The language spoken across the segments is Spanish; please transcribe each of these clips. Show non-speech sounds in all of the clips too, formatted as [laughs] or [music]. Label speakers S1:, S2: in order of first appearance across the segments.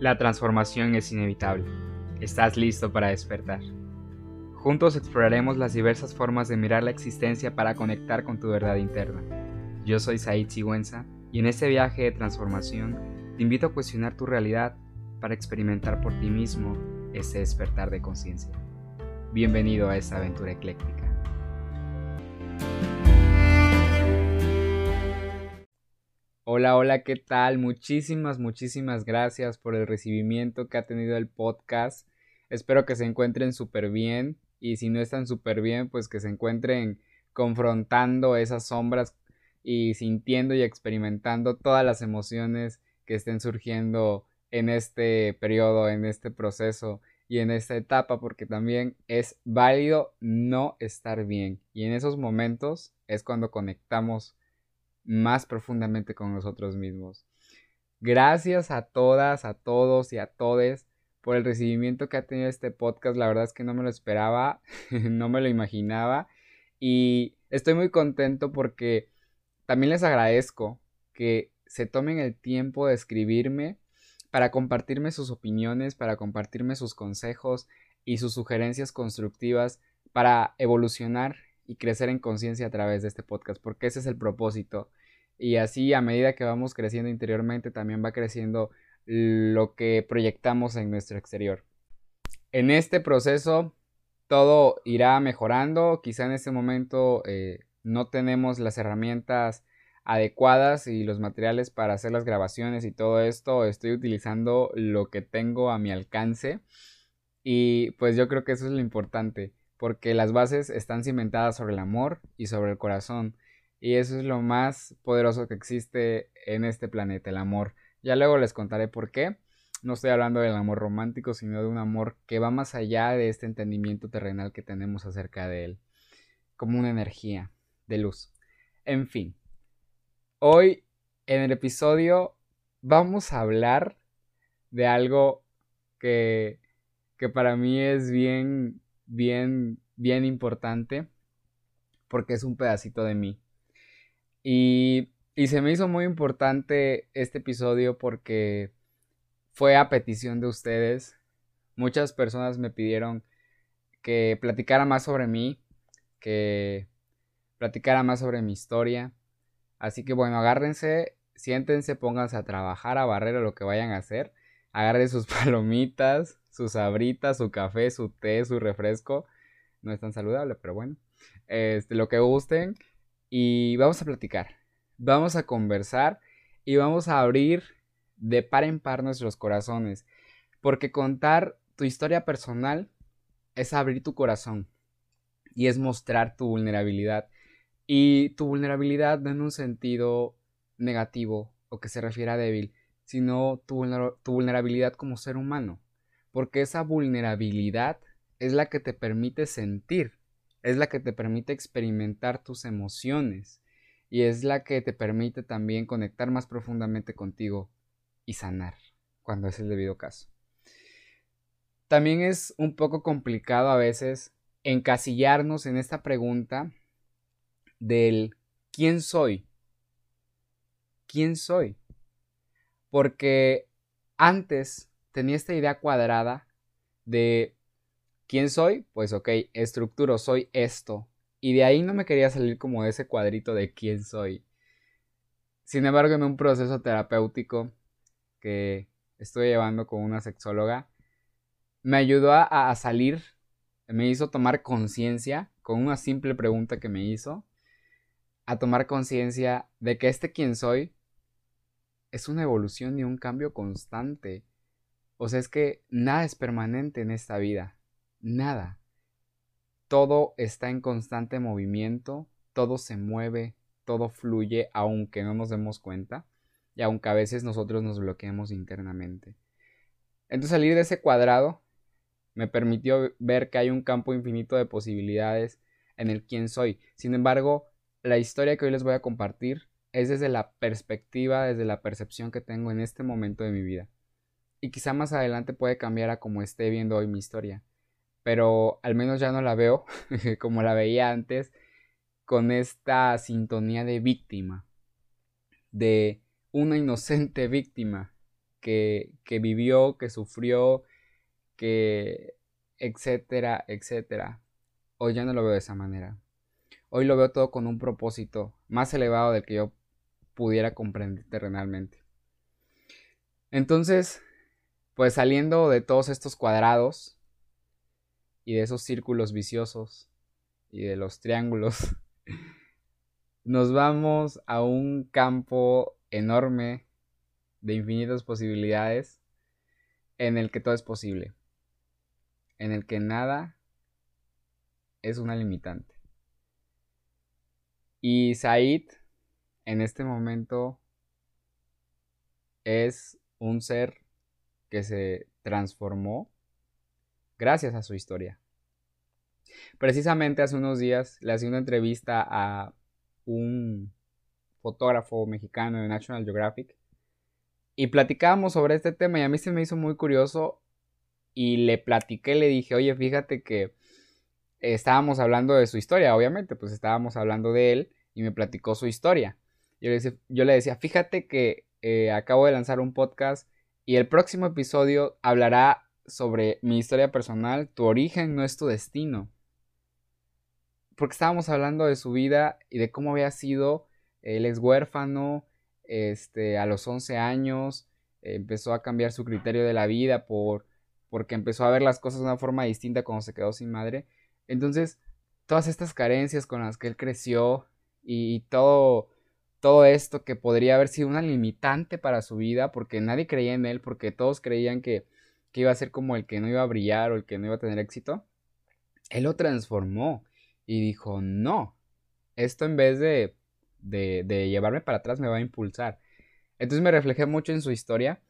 S1: La transformación es inevitable. Estás listo para despertar. Juntos exploraremos las diversas formas de mirar la existencia para conectar con tu verdad interna. Yo soy Said Sigüenza y en este viaje de transformación te invito a cuestionar tu realidad para experimentar por ti mismo ese despertar de conciencia. Bienvenido a esta aventura ecléctica. Hola, hola, ¿qué tal? Muchísimas, muchísimas gracias por el recibimiento que ha tenido el podcast. Espero que se encuentren súper bien y si no están súper bien, pues que se encuentren confrontando esas sombras y sintiendo y experimentando todas las emociones que estén surgiendo en este periodo, en este proceso y en esta etapa, porque también es válido no estar bien. Y en esos momentos es cuando conectamos más profundamente con nosotros mismos. Gracias a todas, a todos y a todes por el recibimiento que ha tenido este podcast. La verdad es que no me lo esperaba, [laughs] no me lo imaginaba y estoy muy contento porque también les agradezco que se tomen el tiempo de escribirme para compartirme sus opiniones, para compartirme sus consejos y sus sugerencias constructivas para evolucionar y crecer en conciencia a través de este podcast, porque ese es el propósito. Y así a medida que vamos creciendo interiormente, también va creciendo lo que proyectamos en nuestro exterior. En este proceso todo irá mejorando, quizá en este momento eh, no tenemos las herramientas adecuadas y los materiales para hacer las grabaciones y todo esto, estoy utilizando lo que tengo a mi alcance y pues yo creo que eso es lo importante, porque las bases están cimentadas sobre el amor y sobre el corazón. Y eso es lo más poderoso que existe en este planeta, el amor. Ya luego les contaré por qué. No estoy hablando del amor romántico, sino de un amor que va más allá de este entendimiento terrenal que tenemos acerca de él. Como una energía de luz. En fin. Hoy en el episodio vamos a hablar de algo que, que para mí es bien bien, bien importante porque es un pedacito de mí. Y, y se me hizo muy importante este episodio porque fue a petición de ustedes. Muchas personas me pidieron que platicara más sobre mí, que platicara más sobre mi historia. Así que bueno, agárrense, siéntense, pónganse a trabajar, a barrer o lo que vayan a hacer. Agarren sus [laughs] palomitas, sus sabritas, su café, su té, su refresco. No es tan saludable, pero bueno. Este, lo que gusten. Y vamos a platicar. Vamos a conversar y vamos a abrir de par en par nuestros corazones. Porque contar tu historia personal es abrir tu corazón y es mostrar tu vulnerabilidad. Y tu vulnerabilidad no en un sentido negativo o que se refiera a débil, sino tu, vulnerabilidad como ser humano porque esa vulnerabilidad es la que te permite sentir, es la que te permite experimentar tus emociones y es la que te permite también conectar más profundamente contigo y sanar cuando es el debido caso. También es un poco complicado a veces encasillarnos en esta pregunta del ¿quién soy? ¿Quién soy? Porque antes tenía esta idea cuadrada de quién soy, pues ok, estructuro, soy esto. Y de ahí no me quería salir como de ese cuadrito de quién soy. Sin embargo, en un proceso terapéutico que estoy llevando con una sexóloga, me ayudó a, a salir, me hizo tomar conciencia con una simple pregunta que me hizo, a tomar conciencia de que este quién soy es una evolución y un cambio constante. O sea, es que nada es permanente en esta vida. Nada. Todo está en constante movimiento, todo se mueve, todo fluye, aunque no nos demos cuenta y aunque a veces nosotros nos bloqueemos internamente. Entonces salir de ese cuadrado me permitió ver que hay un campo infinito de posibilidades en el quién soy. Sin embargo, la historia que hoy les voy a compartir es desde la perspectiva, desde la percepción que tengo en este momento de mi vida y quizá más adelante puede cambiar a como esté viendo hoy mi historia. Pero al menos ya no la veo [laughs] como la veía antes, con esta sintonía de víctima, de una inocente víctima que, que vivió, que sufrió, que etcétera, etcétera. Hoy ya no lo veo de esa manera. Hoy lo veo todo con un propósito más elevado del que yo pudiera comprender terrenalmente. Entonces, pues saliendo de todos estos cuadrados y de esos círculos viciosos y de los triángulos, [laughs] nos vamos a un campo enorme de infinitas posibilidades en el que todo es posible, en el que nada es una limitante. Y Said en este momento es un ser que se transformó gracias a su historia. Precisamente hace unos días le hacía una entrevista a un fotógrafo mexicano de National Geographic y platicábamos sobre este tema y a mí se me hizo muy curioso y le platiqué, le dije, oye, fíjate que estábamos hablando de su historia, obviamente, pues estábamos hablando de él y me platicó su historia. Yo le decía, fíjate que eh, acabo de lanzar un podcast y el próximo episodio hablará sobre mi historia personal, tu origen no es tu destino. Porque estábamos hablando de su vida y de cómo había sido, él es huérfano, este, a los 11 años, empezó a cambiar su criterio de la vida por, porque empezó a ver las cosas de una forma distinta cuando se quedó sin madre. Entonces, todas estas carencias con las que él creció y todo todo esto que podría haber sido una limitante para su vida porque nadie creía en él, porque todos creían que, iba a ser como el que no iba a brillar o el que no iba a tener éxito, él lo transformó y dijo, no, esto en vez de, de, llevarme para atrás me va a impulsar. Entonces me reflejé mucho en su historia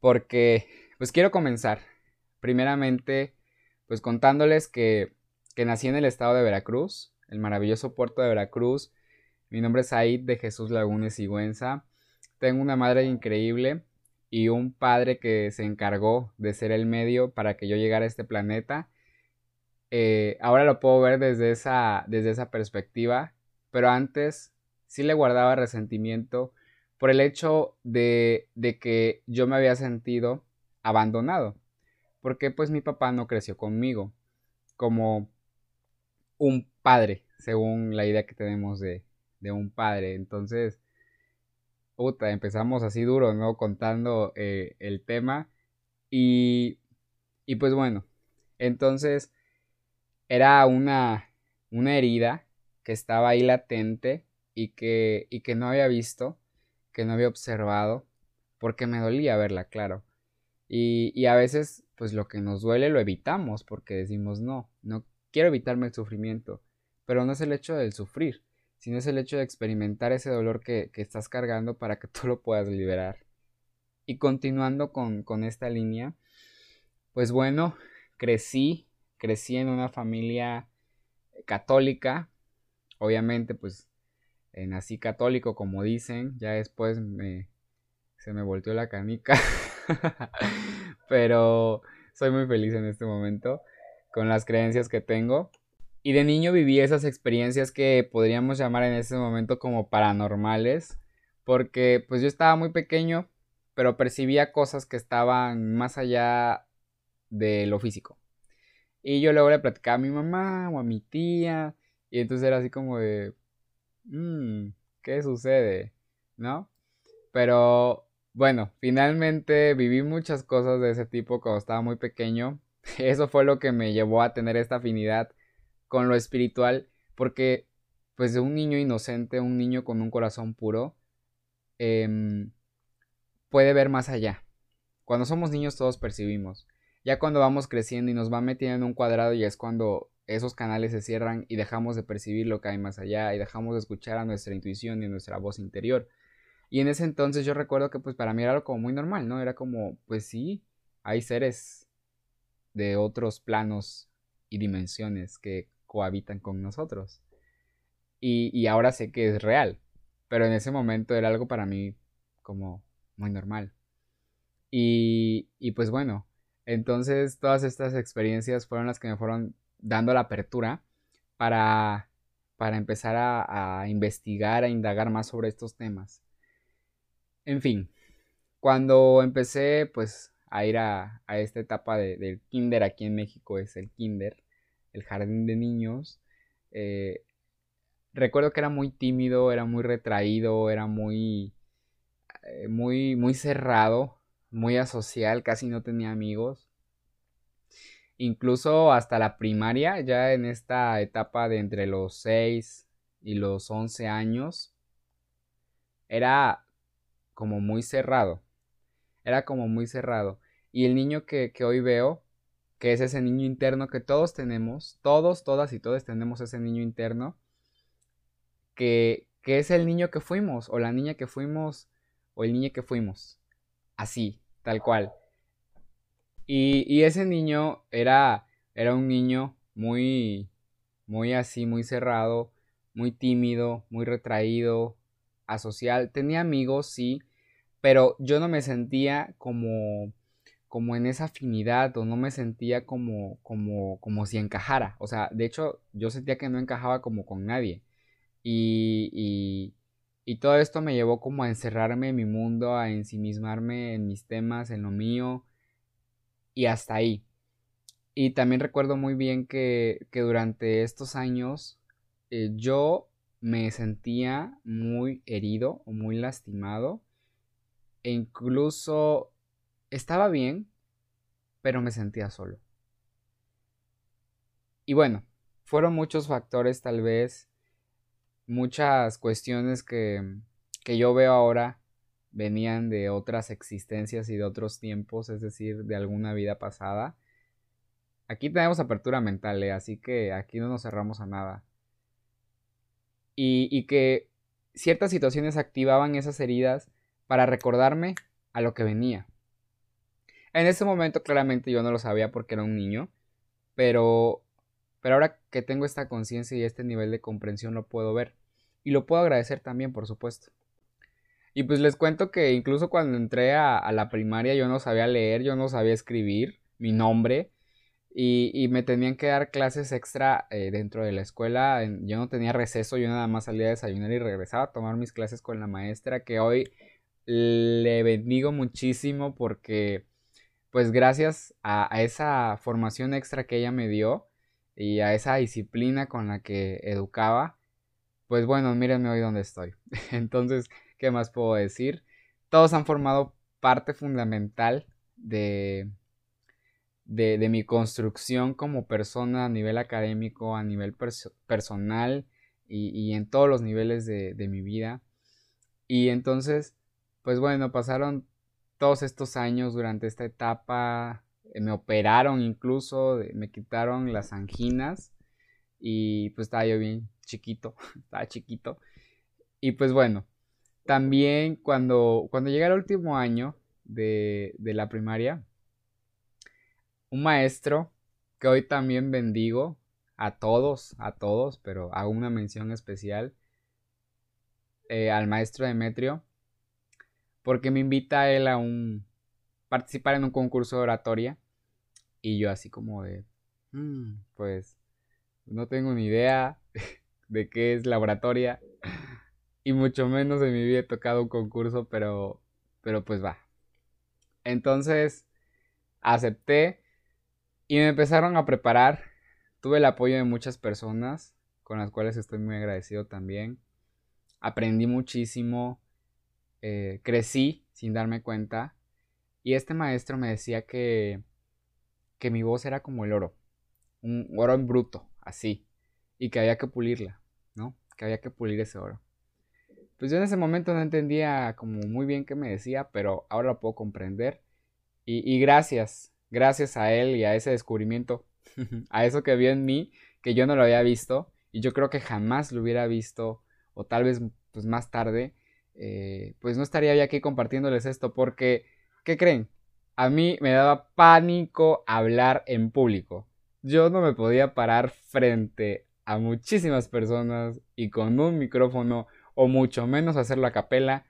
S1: porque pues quiero comenzar primeramente pues contándoles que, que nací en el estado de Veracruz, el maravilloso puerto de Veracruz, mi nombre es Aid de Jesús Lagunes Sigüenza. Tengo una madre increíble y un padre que se encargó de ser el medio para que yo llegara a este planeta. Eh, ahora lo puedo ver desde esa, desde esa perspectiva, pero antes sí le guardaba resentimiento por el hecho de, de que yo me había sentido abandonado, porque pues mi papá no creció conmigo como un padre, según la idea que tenemos de, de un padre. Entonces, puta, empezamos así duro, ¿no? Contando eh, el tema. Y, y pues bueno, entonces era una, una herida que estaba ahí latente y que, y que no había visto, que no había observado, porque me dolía verla, claro. Y, y, a veces, pues lo que nos duele lo evitamos, porque decimos, no, no quiero evitarme el sufrimiento, pero no es el hecho del sufrir, sino es el hecho de experimentar ese dolor que, estás cargando para que [laughs] tú lo puedas liberar. Y continuando con, esta línea, pues bueno, crecí, crecí en una familia católica, obviamente pues eh, nací católico como dicen, ya después me, se me volteó la canica, [laughs] pero soy muy feliz en este momento con las creencias que tengo. Y de niño viví esas experiencias que podríamos llamar en ese momento como paranormales, porque pues yo estaba muy pequeño, pero percibía cosas que estaban más allá de lo físico. Y yo luego le platicaba a mi mamá o a mi tía, y entonces era así como de, mmm, ¿qué sucede? ¿No? Pero bueno, finalmente viví muchas cosas de ese tipo cuando estaba muy pequeño. [laughs] Eso fue lo que me llevó a tener esta afinidad con lo espiritual, porque pues de un niño inocente, un niño con un corazón puro, em, puede ver más allá. Cuando somos niños todos percibimos. Ya cuando vamos creciendo y nos van metiendo en un cuadrado y es cuando esos canales se cierran y dejamos de percibir lo que hay más allá y dejamos de escuchar a nuestra intuición y a nuestra voz interior. Y en ese entonces yo recuerdo que pues para mí era algo como muy normal, ¿no? Era como, pues sí, hay seres de otros planos y dimensiones que cohabitan con nosotros. Y, ahora sé que es real, pero en ese momento era algo para mí como muy normal. Y, y pues bueno, entonces todas estas experiencias fueron las que me fueron dando la apertura para, para empezar a, a investigar, a indagar más sobre estos temas. En fin, Cuando empecé pues a ir a, esta etapa del kinder aquí en México, es el kinder, el jardín de niños, eh, recuerdo que era muy tímido, era muy retraído, era muy, eh, muy, muy cerrado, muy asocial, casi no tenía amigos. Incluso hasta la primaria, ya en esta etapa de entre los 6 y los 11 años, era como muy cerrado. Era como muy cerrado. Y el niño que, que hoy veo, que es ese niño interno que todos tenemos, todos, todas y todos tenemos ese niño interno, que, que es el niño que fuimos, o la niña que fuimos, o el niño que fuimos. Así, tal cual. Y, y ese niño era, era un niño muy, muy así, muy cerrado, muy tímido, muy retraído, asocial. Tenía amigos, sí, pero yo no me sentía como como en esa afinidad o no me sentía como como como si encajara. O sea, de hecho, yo sentía que no encajaba como con nadie. Y, y, todo esto me llevó como a encerrarme en mi mundo, a ensimismarme en mis temas, en lo mío, y hasta ahí. Y también recuerdo muy bien que, que durante estos años eh, yo me sentía muy herido o muy lastimado. E incluso estaba bien, pero me sentía solo. Y bueno, fueron muchos factores tal vez muchas cuestiones que, que yo veo ahora venían de otras existencias y de otros tiempos, es decir, de alguna vida pasada. Aquí tenemos apertura mental, ¿eh? así que aquí no nos cerramos a nada. Y, y que ciertas situaciones activaban esas heridas para recordarme a lo que venía. En ese momento claramente yo no lo sabía porque era un niño, pero pero ahora que tengo esta conciencia y este nivel de comprensión lo puedo ver. Y lo puedo agradecer también, por supuesto. Y pues les cuento que incluso cuando entré a, la primaria yo no sabía leer, yo no sabía escribir mi nombre. Y, me tenían que dar clases extra eh, dentro de la escuela. Yo no tenía receso, yo nada más salía a desayunar y regresaba a tomar mis clases con la maestra que hoy le bendigo muchísimo porque pues gracias a esa formación extra que ella me dio, y a esa disciplina con la que educaba, pues bueno, mírenme hoy donde estoy. [laughs] Entonces, ¿qué más puedo decir? Todos han formado parte fundamental de, de, mi construcción como persona a nivel académico, a nivel personal y, en todos los niveles de, de mi vida. Y entonces, pues bueno, pasaron todos estos años durante esta etapa eh, me operaron incluso, me quitaron las anginas y pues estaba yo bien chiquito, [laughs] estaba chiquito. Y pues bueno, también cuando, cuando llegué al último año de, de la primaria, un maestro que hoy también bendigo a todos, a todos, pero hago una mención especial eh, al maestro Demetrio, porque me invita a él a un participar en un concurso de oratoria y yo así como de, mm, pues no tengo ni idea [laughs] de qué es laboratoria. Y mucho menos en mi vida he tocado un concurso, pero, pero pues va. Entonces acepté y me empezaron a preparar. Tuve el apoyo de muchas personas con las cuales estoy muy agradecido también. Aprendí muchísimo, eh, crecí sin darme cuenta. Y este maestro me decía que que mi voz era como el oro, un oro en bruto, así, y que había que pulirla, ¿no? Que había que pulir ese oro. Pues yo en ese momento no entendía como muy bien qué me decía, pero ahora lo puedo comprender. Y, gracias, gracias a él y a ese descubrimiento, [laughs] a eso que vio en mí, que yo no lo había visto, y yo creo que jamás lo hubiera visto, o tal vez pues más tarde, eh, pues no estaría yo aquí compartiéndoles esto, porque, ¿qué creen? a mí me daba pánico hablar en público. Yo no me podía parar frente a muchísimas personas y con un micrófono o mucho menos hacerlo a capela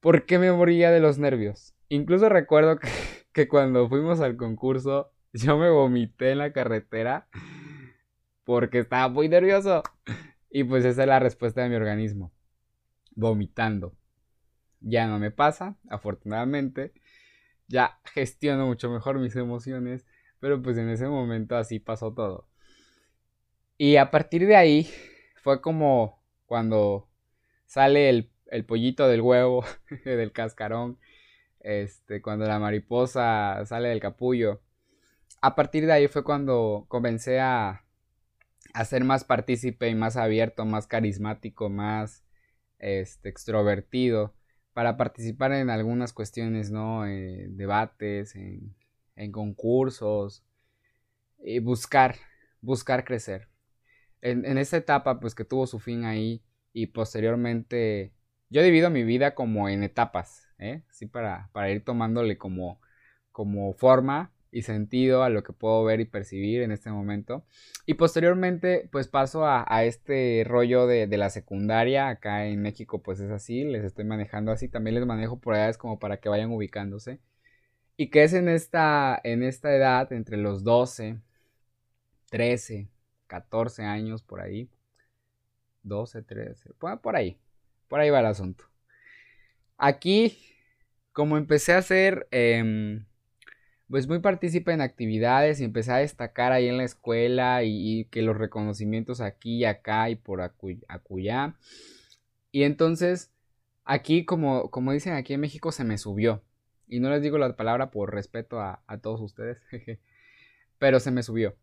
S1: porque me moría de los nervios. Incluso recuerdo que, [laughs] que cuando fuimos al concurso yo me vomité en la carretera porque estaba muy nervioso. Y pues esa es la respuesta de mi organismo. Vomitando. Ya no me pasa, afortunadamente. Ya gestiono mucho mejor mis emociones, pero pues en ese momento así pasó todo. Y a partir de ahí fue como cuando sale el, el pollito del huevo, [laughs] del cascarón, este, cuando la mariposa sale del capullo. A partir de ahí fue cuando comencé a, a ser más partícipe y más abierto, más carismático, más este, extrovertido para participar en algunas cuestiones, ¿no? Eh, debates, en, en, concursos y buscar, buscar crecer. En, en esta etapa, pues que tuvo su fin ahí y posteriormente, yo divido mi vida como en etapas, ¿eh? Sí, para, para ir tomándole como, como forma y sentido a lo que puedo ver y percibir en este momento. Y posteriormente, pues paso a, este rollo de, la secundaria. Acá en México, pues es así, les estoy manejando así. También les manejo por edades como para que vayan ubicándose. Y que es en esta, en esta edad, entre los 12, 13, 14 años, por ahí. 12, 13, por ahí. Por ahí va el asunto. Aquí, como empecé a hacer... Em, pues muy partícipe en actividades y empecé a destacar ahí en la escuela y, que los reconocimientos aquí y acá y por acullá. Y entonces, aquí, como, como dicen aquí en México, se me subió. Y no les digo la palabra por respeto a, todos ustedes, [laughs] pero se me subió.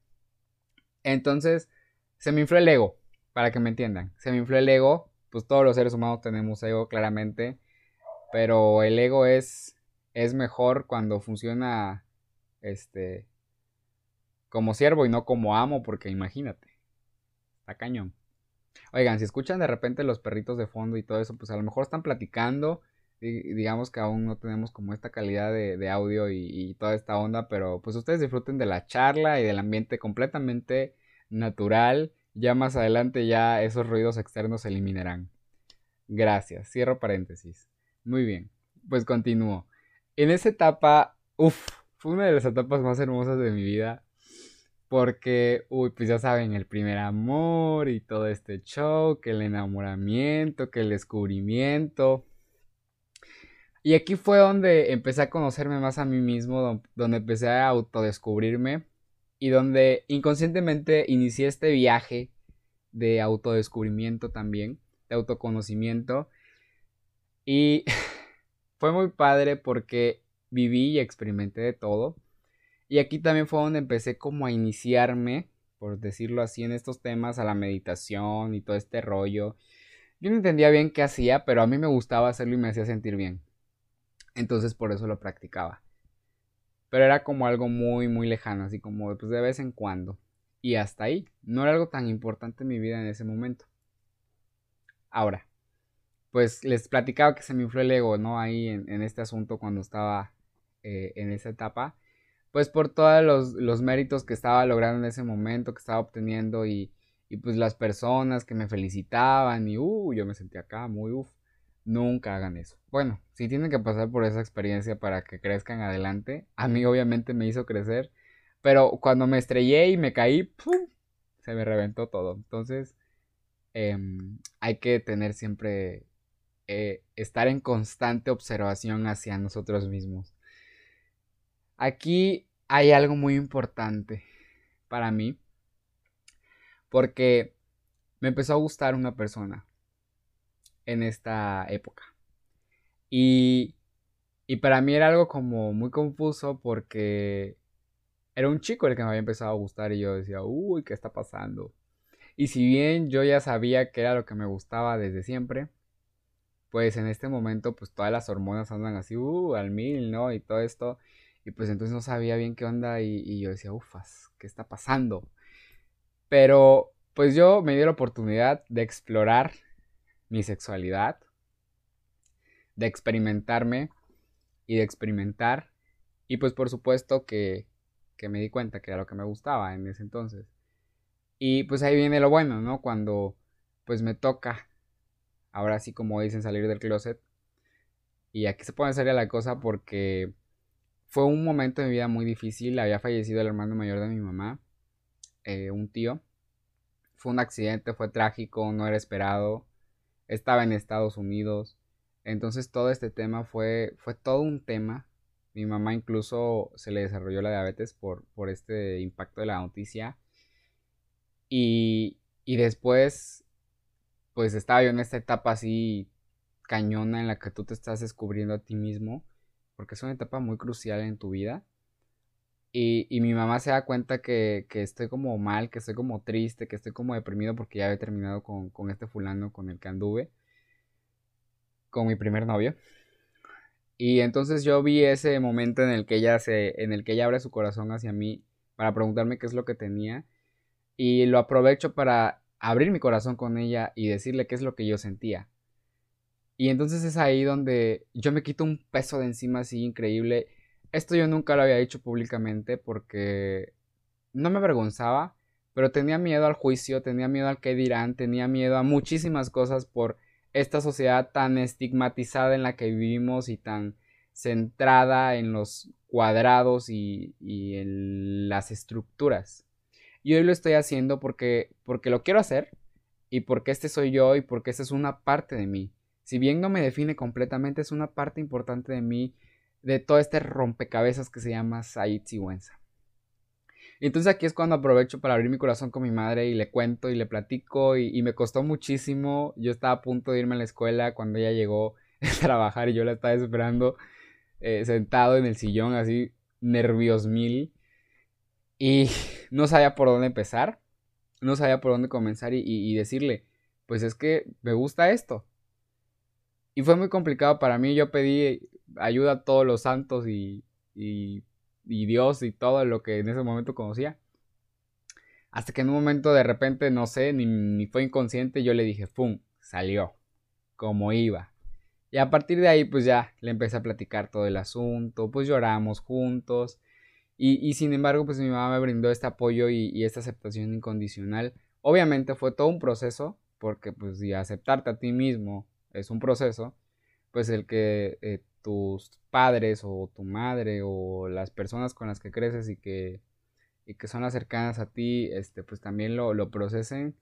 S1: Entonces, se me infló el ego, para que me entiendan. Se me infló el ego, pues todos los seres humanos tenemos ego, claramente. Pero el ego es, es mejor cuando funciona este, como siervo y no como amo, porque imagínate, está cañón. Oigan, si escuchan de repente los perritos de fondo y todo eso, pues a lo mejor están platicando. Digamos que aún no tenemos como esta calidad de, audio y, y, toda esta onda, pero pues ustedes disfruten de la charla y del ambiente completamente natural. Ya más adelante ya esos ruidos externos se eliminarán. Gracias. Cierro paréntesis. Muy bien. Pues continúo. En esa etapa, uff, fue una de las etapas más hermosas de mi vida. Porque, uy, pues ya saben, el primer amor y todo este show, que el enamoramiento, que el descubrimiento. Y aquí fue donde empecé a conocerme más a mí mismo, donde empecé a autodescubrirme y donde inconscientemente inicié este viaje de autodescubrimiento también, de autoconocimiento. Y [laughs] fue muy padre porque viví y experimenté de todo. Y aquí también fue donde empecé como a iniciarme, por decirlo así, en estos temas, a la meditación y todo este rollo. Yo no entendía bien qué hacía, pero a mí me gustaba hacerlo y me hacía sentir bien. Entonces por eso lo practicaba. Pero era como algo muy, muy lejano, así como pues, de vez en cuando. Y hasta ahí. No era algo tan importante en mi vida en ese momento. Ahora, pues les platicaba que se me infló el ego, ¿no? Ahí en, este asunto cuando estaba eh, en esa etapa, pues por todos los, méritos que estaba logrando en ese momento, que estaba obteniendo y, pues las personas que me felicitaban y uh, yo me sentía acá muy uff. Nunca hagan eso. Bueno, si tienen que pasar por esa experiencia para que crezcan adelante, a mí obviamente me hizo crecer, pero cuando me estrellé y me caí, se me reventó todo. Entonces, em, hay que tener siempre, eh, estar en constante observación hacia nosotros mismos. Aquí hay algo muy importante para mí. Porque me empezó a gustar una persona en esta época. Y, y para mí era algo como muy confuso porque era un chico el que me había empezado a gustar y yo decía, uy, ¿qué está pasando? Y si bien yo ya sabía que era lo que me gustaba desde siempre, pues en este momento pues todas las hormonas andan así, uh, al mil, ¿no? Y todo esto. Y pues entonces no sabía bien qué onda y, yo decía, ufas, ¿qué está pasando? Pero pues yo me di la oportunidad de explorar mi sexualidad, de experimentarme y de experimentar. Y pues por supuesto que, que me di cuenta que era lo que me gustaba en ese entonces. Y pues ahí viene lo bueno, ¿no? Cuando pues me toca, ahora sí como dicen, salir del closet. Y aquí se puede salir la cosa porque fue un momento de mi vida muy difícil. Había fallecido el hermano mayor de mi mamá, eh, un tío. Fue un accidente, fue trágico, no era esperado. Estaba en Estados Unidos. Entonces todo este tema fue, fue todo un tema. Mi mamá incluso se le desarrolló la diabetes por, por este impacto de la noticia. Y, y después, pues estaba yo en esta etapa así cañona en la que tú te estás descubriendo a ti mismo, porque es una etapa muy crucial en tu vida. Y, mi mamá se da cuenta que, que, estoy como mal, que estoy como triste, que estoy como deprimido porque ya había terminado con, con este fulano con el que anduve, con mi primer novio. Y entonces yo vi ese momento en el que ella se, en el que ella abre su corazón hacia mí para preguntarme qué es lo que tenía. Y lo aprovecho para abrir mi corazón con ella y decirle qué es lo que yo sentía. Y entonces es ahí donde yo me quito un peso de encima así increíble. Esto yo nunca lo había dicho públicamente porque no me avergonzaba, pero tenía miedo al juicio, tenía miedo al que dirán, tenía miedo a muchísimas cosas por esta sociedad tan estigmatizada en la que vivimos y tan centrada en los cuadrados y, y en las estructuras. Y hoy lo estoy haciendo porque, porque lo quiero hacer y porque este soy yo y porque esta es una parte de mí. Si bien no me define completamente, es una parte importante de mí, de todo este rompecabezas que se llama Said Sigüenza. Entonces aquí es cuando aprovecho para abrir mi corazón con mi madre y le cuento y le platico y, me costó muchísimo. Yo estaba a punto de irme a la escuela cuando ella llegó [laughs] a trabajar y yo la estaba esperando eh, sentado en el sillón así nervios mil y no sabía por dónde empezar, no sabía por dónde comenzar y decirle, pues es que me gusta esto, y fue muy complicado para mí. Yo pedí ayuda a todos los santos y, y, Dios y todo lo que en ese momento conocía. Hasta que en un momento de repente, no sé, ni, ni fue inconsciente, yo le dije, ¡pum! Salió. Como iba. Y a partir de ahí, pues ya le empecé a platicar todo el asunto, pues lloramos juntos. Y, y sin embargo, pues mi mamá me brindó este apoyo y, y, esta aceptación incondicional. Obviamente fue todo un proceso, porque pues y aceptarte a ti mismo es un proceso, pues el que eh, tus padres o tu madre o las personas con las que creces y que, y que son las cercanas a ti, este, pues también lo, lo procesen,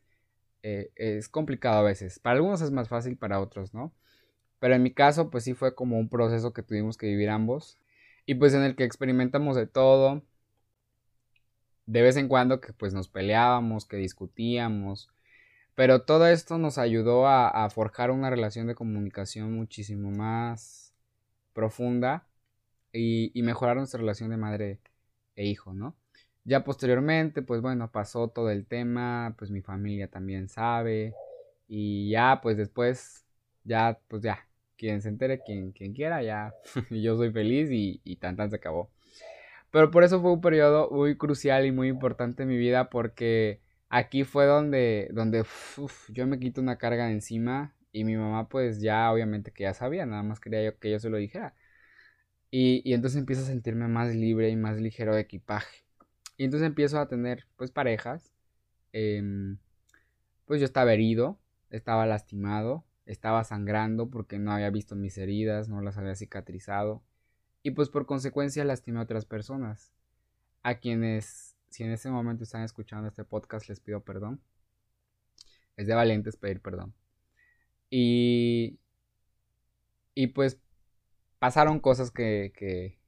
S1: eh, es complicado a veces. Para algunos es más fácil, para otros, ¿no? Pero en mi caso, pues sí fue como un proceso que tuvimos que vivir ambos. Y pues en el que experimentamos de todo. De vez en cuando que pues nos peleábamos, que discutíamos, pero todo esto nos ayudó a, forjar una relación de comunicación muchísimo más profunda y, mejorar nuestra relación de madre e hijo, ¿no? Ya posteriormente, pues bueno, pasó todo el tema, pues mi familia también sabe y ya, pues después, ya, pues ya, quien se entere, quien, quien quiera, ya, [laughs] yo soy feliz y, y tan tan se acabó. Pero por eso fue un periodo muy crucial y muy importante en mi vida porque aquí fue donde, donde yo me quito una carga de encima y mi mamá pues ya obviamente que ya sabía, nada más quería yo que yo se lo dijera. Y, y entonces empiezo a sentirme más libre y más ligero de equipaje. Y entonces empiezo a tener pues parejas. Em, pues yo estaba herido, estaba lastimado, estaba sangrando porque no había visto mis heridas, no las había cicatrizado. Y pues por consecuencia lastimé a otras personas. A quienes si en ese momento están escuchando este podcast, les pido perdón. Es de valientes pedir perdón. Y, y pues pasaron cosas que, que,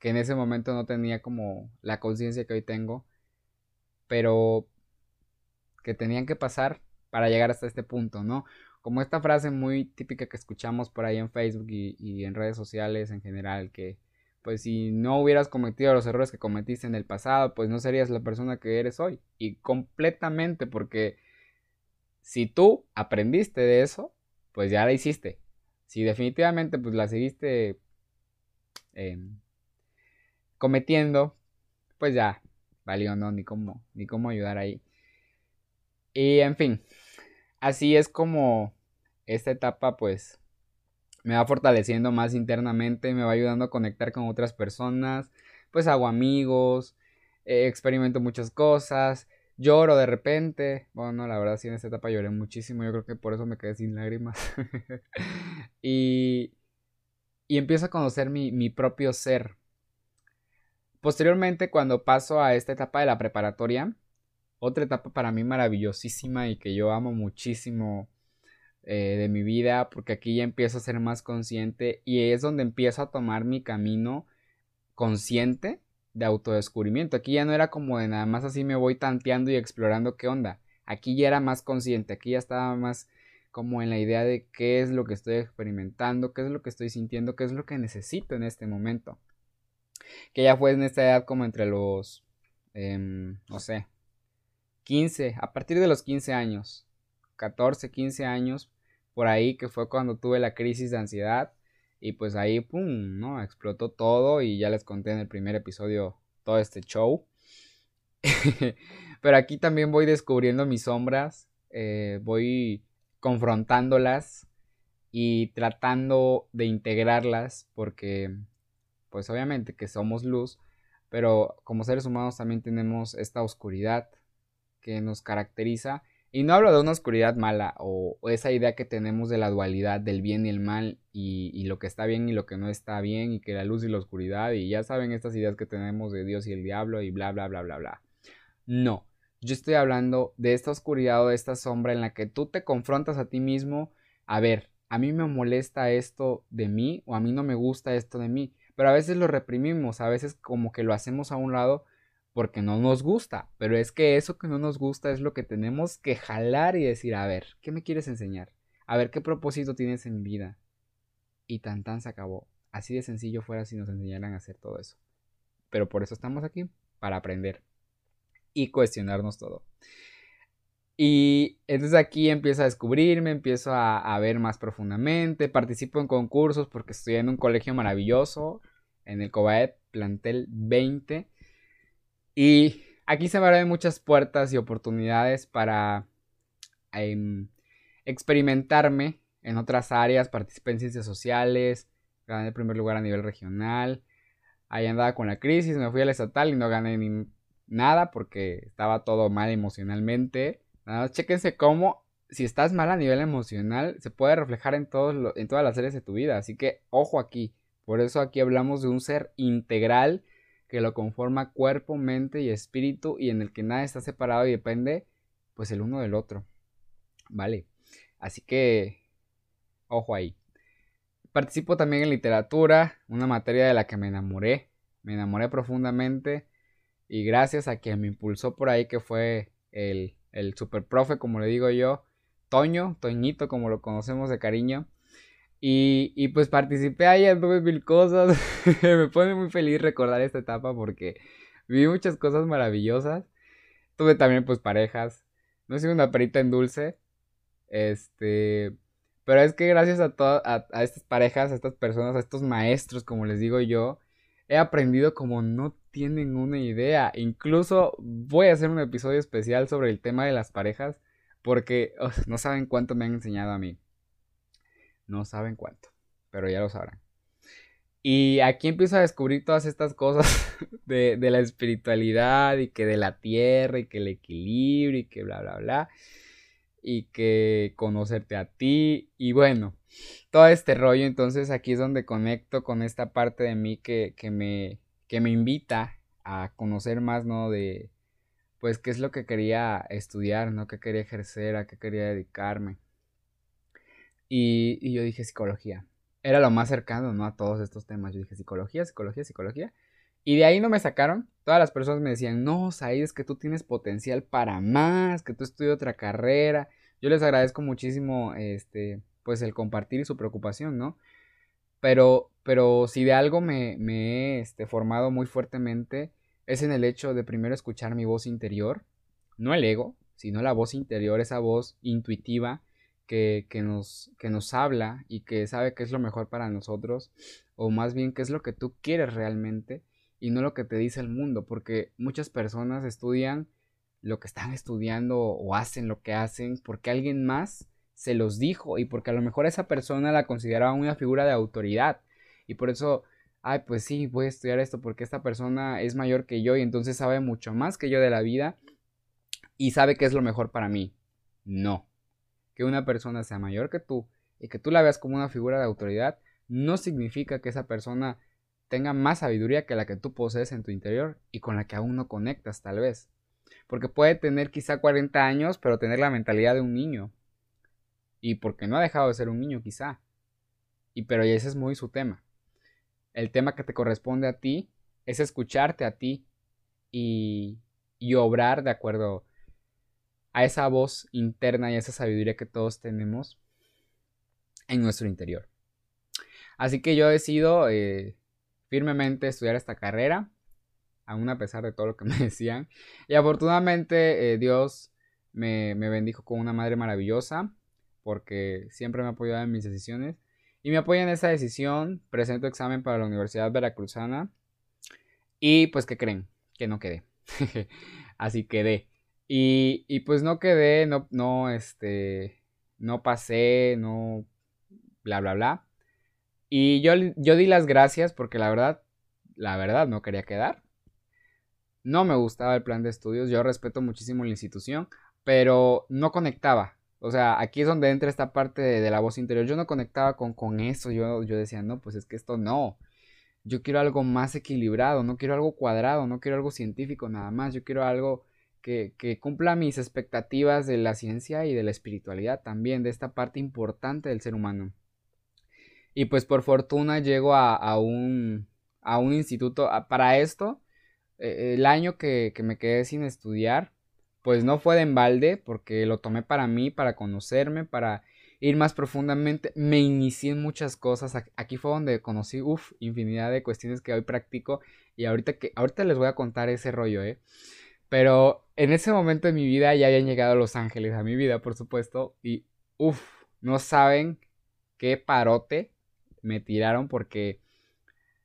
S1: que en ese momento no tenía como la conciencia que hoy tengo, pero que tenían que pasar para llegar hasta este punto, ¿no? Como esta frase muy típica que escuchamos por ahí en Facebook y, y en redes sociales en general, que pues si no hubieras cometido los errores que cometiste en el pasado, pues no serías la persona que eres hoy. Y completamente porque si tú aprendiste de eso, pues ya la hiciste. Si definitivamente pues la seguiste em, cometiendo, pues ya valió, ¿no? Ni cómo, ni cómo ayudar ahí. Y en fin, así es como esta etapa pues me va fortaleciendo más internamente, me va ayudando a conectar con otras personas, pues hago amigos, eh, experimento muchas cosas, lloro de repente, bueno, la verdad sí en esta etapa lloré muchísimo, yo creo que por eso me quedé sin lágrimas. [laughs] y, y empiezo a conocer mi, mi propio ser. Posteriormente, cuando paso a esta etapa de la preparatoria, otra etapa para mí maravillosísima y que yo amo muchísimo eh, de mi vida, porque aquí ya empiezo a ser más consciente y es donde empiezo a tomar mi camino consciente de autodescubrimiento. Aquí ya no era como de nada más así me voy tanteando y explorando qué onda. Aquí ya era más consciente, aquí ya estaba más como en la idea de qué es lo que estoy experimentando, qué es lo que estoy sintiendo, qué es lo que necesito en este momento. Que ya fue en esta edad como entre los, em, no sé, 15, a partir de los 15 años, 14, 15 años, por ahí que fue cuando tuve la crisis de ansiedad y pues ahí, ¡pum!, ¿no? Explotó todo y ya les conté en el primer episodio todo este show. [laughs] Pero aquí también voy descubriendo mis sombras, eh, voy confrontándolas y tratando de integrarlas porque pues obviamente que somos luz, pero como seres humanos también tenemos esta oscuridad que nos caracteriza y no hablo de una oscuridad mala o, esa idea que tenemos de la dualidad del bien y el mal y, lo que está bien y lo que no está bien y que la luz y la oscuridad y ya saben estas ideas que tenemos de Dios y el diablo y bla bla bla bla bla. No, yo estoy hablando de esta oscuridad o de esta sombra en la que tú te confrontas a ti mismo. A ver, a mí me molesta esto de mí o a mí no me gusta esto de mí. Pero a veces lo reprimimos, a veces como que lo hacemos a un lado porque no nos gusta, pero es que eso que no nos gusta es lo que tenemos que jalar y decir, a ver, ¿qué me quieres enseñar? A ver, ¿qué propósito tienes en vida? Y tan tan se acabó. Así de sencillo fuera si nos enseñaran a hacer todo eso. Pero por eso estamos aquí, para aprender y cuestionarnos todo. Y entonces aquí empiezo a descubrirme, empiezo a, ver más profundamente, participo en concursos porque estoy en un colegio maravilloso, en el Cobaet Plantel 20, y aquí se me abren muchas puertas y oportunidades para em, experimentarme en otras áreas. Participé en ciencias sociales, gané el primer lugar a nivel regional. Ahí andaba con la crisis, me fui al estatal y no gané ni nada porque estaba todo mal emocionalmente. Nada más chéquense cómo si estás mal a nivel emocional se puede reflejar en, todos en todas las áreas de tu vida. Así que ojo aquí. Por eso aquí hablamos de un ser integral que lo conforma cuerpo, mente y espíritu y en el que nada está separado y depende pues el uno del otro. Vale, así que ojo ahí. Participo también en literatura, una materia de la que me enamoré, me enamoré profundamente y gracias a quien me impulsó por ahí que fue el, el super profe, como le digo yo, Toño, Toñito, como lo conocemos de cariño, y, pues participé ahí, anduve mil cosas. [laughs] Me pone muy feliz recordar esta etapa porque vi muchas cosas maravillosas. Tuve también pues parejas. No soy una perita en dulce. Este. Pero es que gracias a, todas a, estas parejas, a estas personas, a estos maestros, como les digo yo, he aprendido como no tienen una idea. Incluso voy a hacer un episodio especial sobre el tema de las parejas porque no saben cuánto me han enseñado a mí. No saben cuánto, pero ya lo sabrán. Y aquí empiezo a descubrir todas estas cosas [laughs] de, la espiritualidad y que de la tierra y que el equilibrio y que bla, bla, bla. Y que conocerte a ti. Y bueno, todo este rollo. Entonces aquí es donde conecto con esta parte de mí que, que, me, que me invita a conocer más, ¿no? De, pues, qué es lo que quería estudiar, ¿no? ¿Qué quería ejercer? ¿A qué quería dedicarme? Y, yo dije psicología. Era lo más cercano, ¿no? A todos estos temas. Yo dije psicología, psicología, psicología. Y de ahí no me sacaron. Todas las personas me decían, no, Said, es que tú tienes potencial para más, que tú estudias otra carrera. Yo les agradezco muchísimo, este, pues el compartir y su preocupación, ¿no? Pero, pero si de algo me, me he este, formado muy fuertemente, es en el hecho de primero escuchar mi voz interior, no el ego, sino la voz interior, esa voz intuitiva que, nos, que nos habla y que sabe qué es lo mejor para nosotros, o más bien qué es lo que tú quieres realmente y no lo que te dice el mundo, porque muchas personas estudian lo que están estudiando o hacen lo que hacen porque alguien más se los dijo y porque a lo mejor esa persona la consideraba una figura de autoridad y por eso, ay, pues sí, voy a estudiar esto porque esta persona es mayor que yo y entonces sabe mucho más que yo de la vida y sabe qué es lo mejor para mí. No, que una persona sea mayor que tú y que tú la veas como una figura de autoridad, no significa que esa persona tenga más sabiduría que la que tú posees en tu interior y con la que aún no conectas tal vez. Porque puede tener quizá 40 años, pero tener la mentalidad de un niño. Y porque no ha dejado de ser un niño quizá. Y pero ese es muy su tema. El tema que te corresponde a ti es escucharte a ti y, y obrar de acuerdo a esa voz interna y a esa sabiduría que todos tenemos en nuestro interior. Así que yo decido eh, firmemente estudiar esta carrera, aún a pesar de todo lo que [laughs] me decían. Y afortunadamente eh, Dios me, me, bendijo con una madre maravillosa, porque siempre me ha apoyado en mis decisiones. Y me apoya en esa decisión, presento examen para la Universidad Veracruzana. Y pues, ¿qué creen? Que no quedé. [laughs] Así quedé. Y, y pues no quedé, no, no, este, no pasé, no, bla, bla, bla. Y yo, yo di las gracias porque la verdad, la verdad no quería quedar. No me gustaba el plan de estudios, yo respeto muchísimo la institución, pero no conectaba. O sea, aquí es donde entra esta parte de, la voz interior. Yo no conectaba con, con eso, yo, yo decía, no, pues es que esto no. Yo quiero algo más equilibrado, no quiero algo cuadrado, no quiero algo científico nada más, yo quiero algo que, que, cumpla mis expectativas de la ciencia y de la espiritualidad también, de esta parte importante del ser humano. Y pues por fortuna llego a, un, a un instituto. Para esto, eh, el año que, me quedé sin estudiar, pues no fue de embalde, porque lo tomé para mí, para conocerme, para ir más profundamente. Me inicié en muchas cosas. Aquí fue donde conocí, uff, infinidad de cuestiones que hoy practico. Y ahorita, que, ahorita les voy a contar ese rollo, ¿eh? Pero en ese momento de mi vida ya habían llegado Los Ángeles a mi vida, por supuesto. Y uff, no saben qué parote me tiraron porque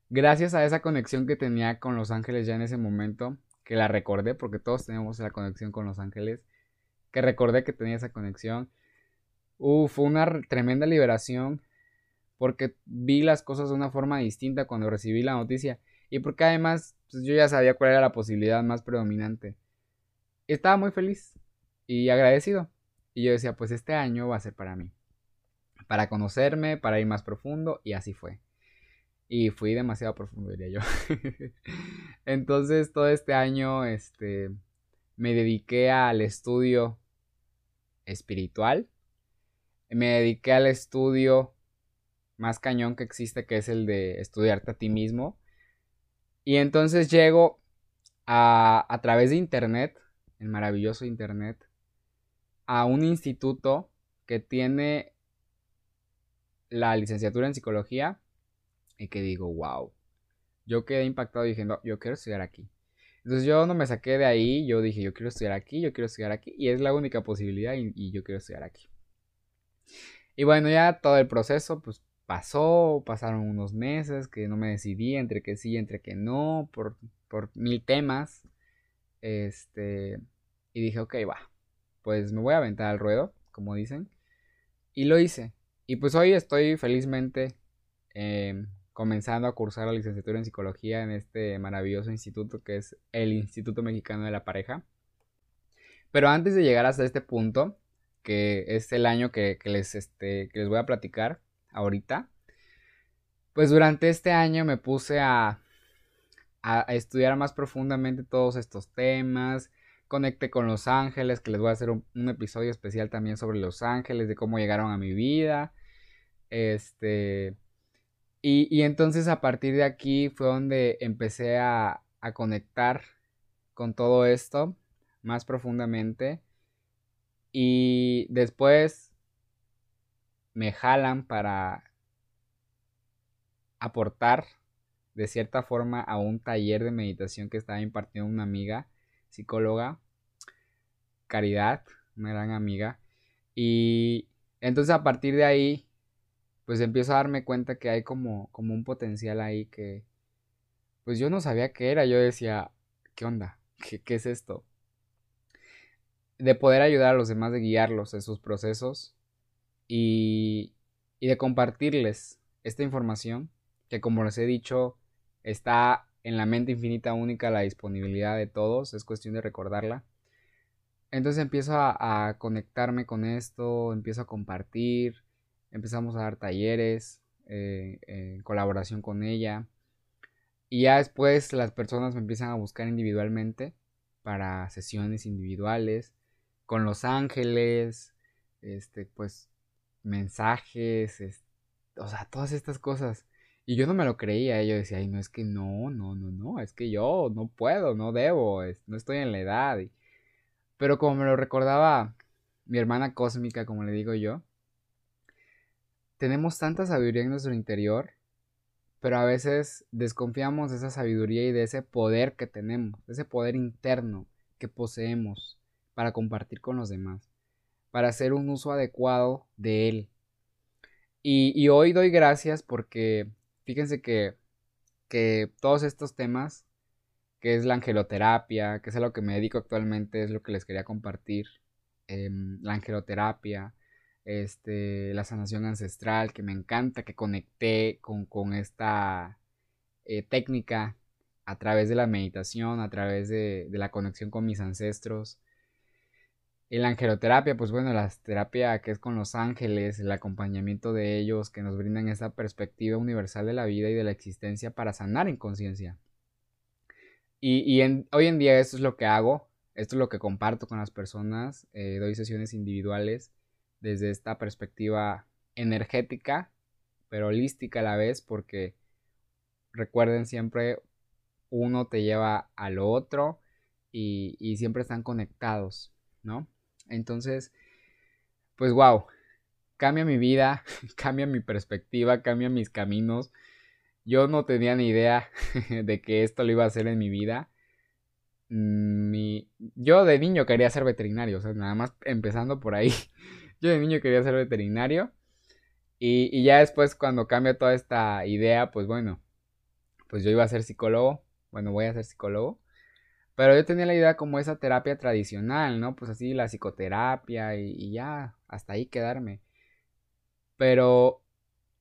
S1: gracias a esa conexión que tenía con Los Ángeles ya en ese momento, que la recordé porque todos tenemos la conexión con Los Ángeles, que recordé que tenía esa conexión, uh, fue una tremenda liberación porque vi las cosas de una forma distinta cuando recibí la noticia y porque además pues, yo ya sabía cuál era la posibilidad más predominante. Estaba muy feliz y agradecido. Y yo decía, pues este año va a ser para mí para conocerme, para ir más profundo y así fue. Y fui demasiado profundo, diría yo. [laughs] Entonces todo este año este, me dediqué al estudio espiritual. Me dediqué al estudio más cañón que existe, que es el de estudiarte a ti mismo. Y entonces llego a, a través de Internet, el maravilloso Internet, a un instituto que tiene la licenciatura en psicología y que digo, wow, yo quedé impactado diciendo, yo quiero estudiar aquí. Entonces yo no me saqué de ahí, yo dije, yo quiero estudiar aquí, yo quiero estudiar aquí, y es la única posibilidad y, yo quiero estudiar aquí. Y bueno, ya todo el proceso pues pasó, pasaron unos meses que no me decidí entre que sí, entre que no, por, por mil temas. Este, y dije, ok, va, pues me voy a aventar al ruedo, como dicen. Y lo hice. Y pues hoy estoy felizmente em, comenzando a cursar la licenciatura en psicología en este maravilloso instituto que es el Instituto Mexicano de la Pareja. Pero antes de llegar hasta este punto, que es el año que, les, este, que les voy a platicar ahorita, pues durante este año me puse a, a, estudiar más profundamente todos estos temas, conecté con Los Ángeles, que les voy a hacer un, episodio especial también sobre Los Ángeles, de cómo llegaron a mi vida, este. Y, entonces a partir de aquí fue donde empecé a, a conectar con todo esto más profundamente. Y después me jalan para aportar de cierta forma a un taller de meditación que estaba impartiendo una amiga psicóloga, Caridad, una gran amiga. Y entonces a partir de ahí pues empiezo a darme cuenta que hay como, como un potencial ahí que, pues yo no sabía qué era, yo decía, ¿qué onda? ¿Qué, qué es esto? De poder ayudar a los demás, de guiarlos en sus procesos y, de compartirles esta información que como les he dicho está en la mente infinita única la disponibilidad de todos, es cuestión de recordarla. Entonces empiezo a, a conectarme con esto, empiezo a compartir, empezamos a dar talleres eh, en colaboración con ella. Y ya después las personas me empiezan a buscar individualmente para sesiones individuales con Los Ángeles. Este, pues mensajes, o sea, todas estas cosas. Y yo no me lo creía, yo decía, ay, no, es que no, no, no, no, es que yo no puedo, no debo, no estoy en la edad. Pero como me lo recordaba mi hermana cósmica, como le digo yo, tenemos tanta sabiduría en nuestro interior, pero a veces desconfiamos de esa sabiduría y de ese poder que tenemos, ese poder interno que poseemos para compartir con los demás, para hacer un uso adecuado de él. Y, hoy doy gracias porque fíjense que, que todos estos temas, que es la angeloterapia, que es a lo que me dedico actualmente, es lo que les quería compartir. Em, la angeloterapia, este, la sanación ancestral, que me encanta, que conecté con, con esta eh, técnica a través de la meditación, a través de, de, la conexión con mis ancestros. Y la angeloterapia, pues bueno, la terapia que es con los ángeles, el acompañamiento de ellos, que nos brindan esa perspectiva universal de la vida y de la existencia para sanar en conciencia. Y, hoy en día esto es lo que hago, esto es lo que comparto con las personas, eh, doy sesiones individuales desde esta perspectiva energética, pero holística a la vez, porque recuerden siempre, uno te lleva al otro y siempre están conectados, ¿no? Entonces, pues wow, cambia mi vida, [laughs] cambia mi perspectiva, cambia mis caminos. Yo no tenía ni idea [laughs] de que esto lo iba a hacer en mi vida. Mi... Yo de niño quería ser veterinario, o sea, nada más empezando por ahí. [laughs] Yo de niño quería ser veterinario. Y, y ya después cuando cambia toda esta idea, pues bueno, pues yo iba a ser psicólogo. Bueno, voy a ser psicólogo. Pero yo tenía la idea como esa terapia tradicional, ¿no? Pues así la psicoterapia y, ya, hasta ahí quedarme. Pero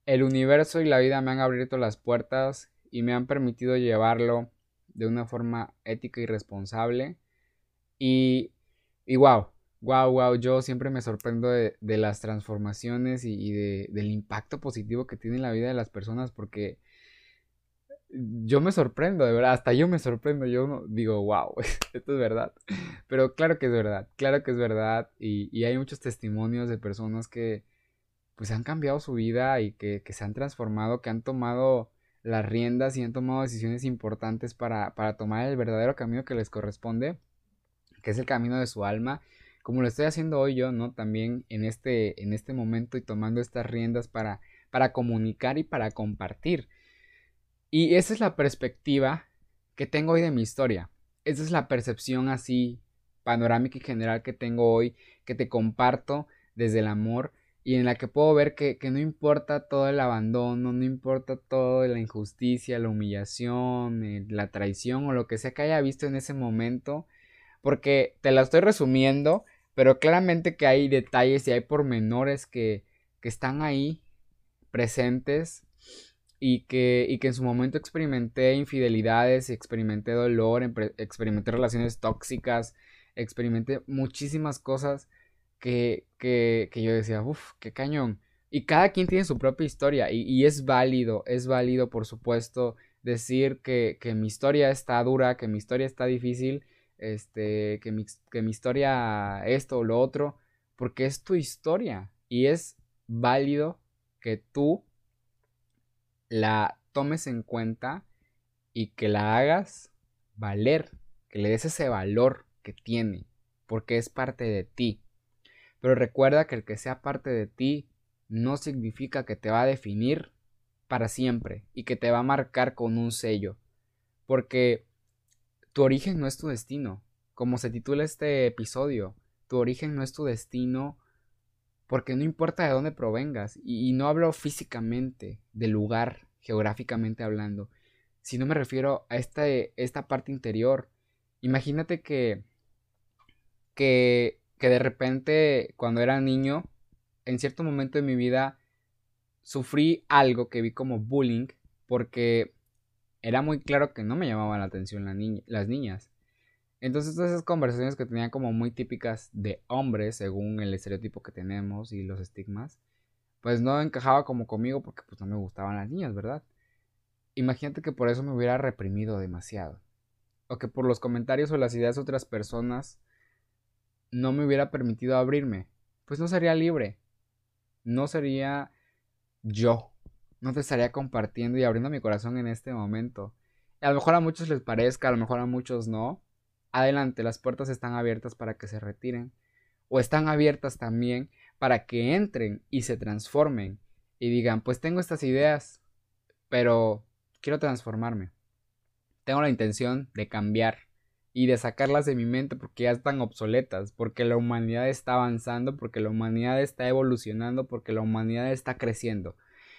S1: el universo y la vida me han abierto las puertas y me han permitido llevarlo de una forma ética y responsable. Y, y wow, wow, wow, yo siempre me sorprendo de, las transformaciones y, y de, del impacto positivo que tiene en la vida de las personas porque yo me sorprendo, de verdad, hasta yo me sorprendo, yo digo, wow, [laughs] esto es verdad. Pero claro que es verdad, claro que es verdad. Y, hay muchos testimonios de personas que pues han cambiado su vida y que, se han transformado, que han tomado las riendas y han tomado decisiones importantes para, para tomar el verdadero camino que les corresponde, que es el camino de su alma, como lo estoy haciendo hoy yo, ¿no? También en este, en este momento y tomando estas riendas para, para comunicar y para compartir. Y esa es la perspectiva que tengo hoy de mi historia. Esa es la percepción así panorámica y general que tengo hoy, que te comparto desde el amor y en la que puedo ver que, no importa todo el abandono, no importa toda la injusticia, la humillación, eh, la traición o lo que sea que haya visto en ese momento, porque te la estoy resumiendo, pero claramente que hay detalles y hay pormenores que, que están ahí presentes y que, y que en su momento experimenté infidelidades, experimenté dolor, experimenté relaciones tóxicas, experimenté muchísimas cosas que, que, que yo decía, uff, qué cañón. Y cada quien tiene su propia historia y, y es válido, es válido por supuesto decir que, que, mi historia está dura, que mi historia está difícil, este, que mi, que mi historia esto o lo otro, porque es tu historia y es válido que tú la tomes en cuenta y que la hagas valer, que le des ese valor que tiene, porque es parte de ti. Pero recuerda que el que sea parte de ti no significa que te va a definir para siempre y que te va a marcar con un sello, porque tu origen no es tu destino. Como se titula este episodio, tu origen no es tu destino porque no importa de dónde provengas, y, no hablo físicamente del lugar, geográficamente hablando, sino me refiero a esta, esta parte interior. Imagínate que, que, que de repente cuando era niño, en cierto momento de mi vida, sufrí algo que vi como bullying, porque era muy claro que no me llamaban la atención las niñas. Entonces todas esas conversaciones que tenían como muy típicas de hombres, según el estereotipo que tenemos y los estigmas, pues no encajaba como conmigo porque pues no me gustaban las niñas, ¿verdad? Imagínate que por eso me hubiera reprimido demasiado. O que por los comentarios o las ideas de otras personas no me hubiera permitido abrirme. Pues no sería libre. no sería yo. No te estaría compartiendo y abriendo mi corazón en este momento. A lo mejor a muchos les parezca, a lo mejor a muchos no. Adelante, las puertas están abiertas para que se retiren. O están abiertas también para que entren y se transformen. Y digan, pues tengo estas ideas, pero quiero transformarme. Tengo la intención de cambiar y de sacarlas de mi mente porque ya están obsoletas, porque la humanidad está avanzando, porque la humanidad está evolucionando, porque la humanidad está creciendo.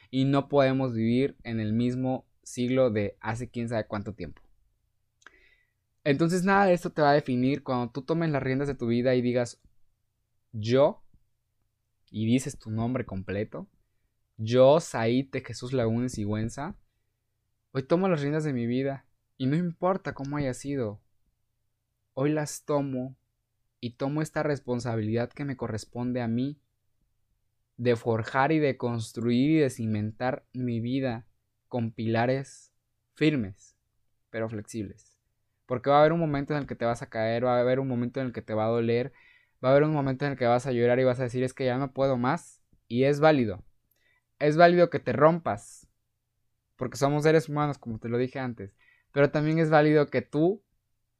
S1: Y no podemos vivir en el mismo siglo de hace quién sabe cuánto tiempo. Entonces nada de esto te va a definir cuando tú tomes las riendas de tu vida y digas yo y dices tu nombre completo. Yo, Said de Jesús Lagunes y Güenza, hoy tomo las riendas de mi vida y no importa cómo haya sido, hoy las tomo y tomo esta responsabilidad que me corresponde a mí de forjar y de construir y de cimentar mi vida con pilares firmes, pero flexibles. Porque va a haber un momento en el que te vas a caer, va a haber un momento en el que te va a doler, va a haber un momento en el que vas a llorar y vas a decir es que ya no puedo más. Y es válido. Es válido que te rompas. Porque somos seres humanos, como te lo dije antes. Pero también es válido que tú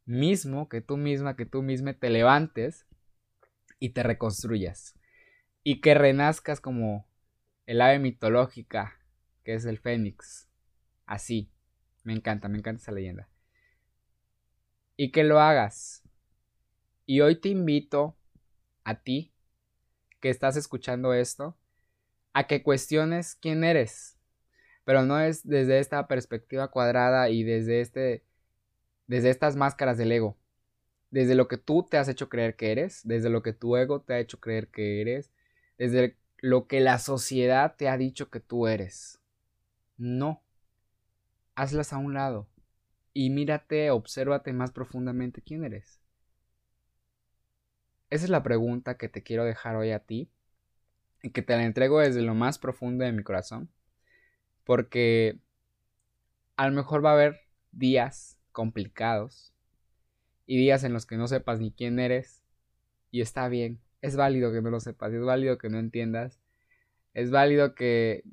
S1: mismo, que tú misma, que tú misma te levantes y te reconstruyas. Y que renazcas como el ave mitológica que es el fénix. Así. Me encanta, me encanta esa leyenda. Y que lo hagas. Y hoy te invito a ti, que estás escuchando esto, a que cuestiones quién eres. Pero no es desde esta perspectiva cuadrada y desde este desde estas máscaras del ego, desde lo que tú te has hecho creer que eres, desde lo que tu ego te ha hecho creer que eres, desde lo que la sociedad te ha dicho que tú eres. No. Hazlas a un lado y mírate, obsérvate más profundamente quién eres. Esa es la pregunta que te quiero dejar hoy a ti y que te la entrego desde lo más profundo de mi corazón, porque a lo mejor va a haber días complicados y días en los que no sepas ni quién eres y está bien, es válido que no lo sepas, es válido que no entiendas, es válido que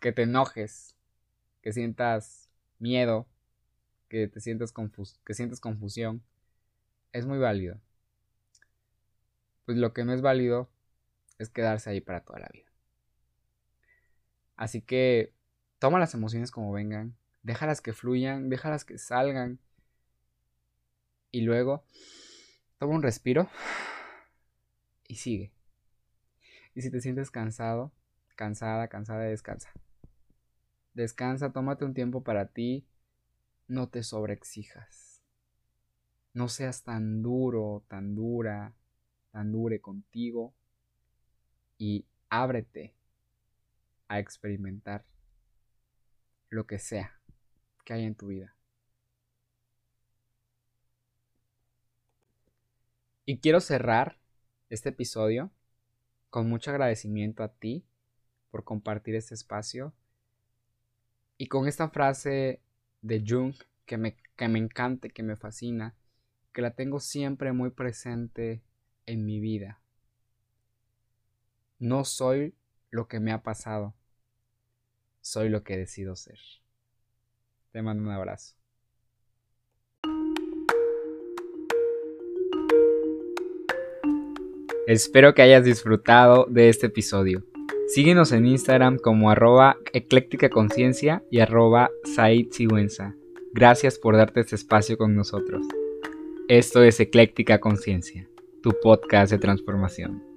S1: que te enojes, que sientas miedo, que te sientas confus que sientas confusión, es muy válido. Pues lo que no es válido es quedarse ahí para toda la vida. Así que toma las emociones como vengan, déjalas que fluyan, déjalas que salgan. Y luego, toma un respiro y sigue. Y si te sientes cansado, cansada, cansada, descansa. Descansa, tómate un tiempo para ti, no te sobreexijas. No seas tan duro, tan dura, tan dure contigo y ábrete a experimentar lo que sea que hay en tu vida. Y quiero cerrar este episodio con mucho agradecimiento a ti por compartir este espacio y con esta frase de Jung que me, que me encanta, que me fascina, que la tengo siempre muy presente en mi vida. No soy lo que me ha pasado, soy lo que decido ser. Te mando un abrazo. Espero que hayas disfrutado de este episodio. Síguenos en Instagram como arroba ecléctica conciencia y arroba Said Gracias por darte este espacio con nosotros. Esto es Ecléctica Conciencia, tu podcast de transformación.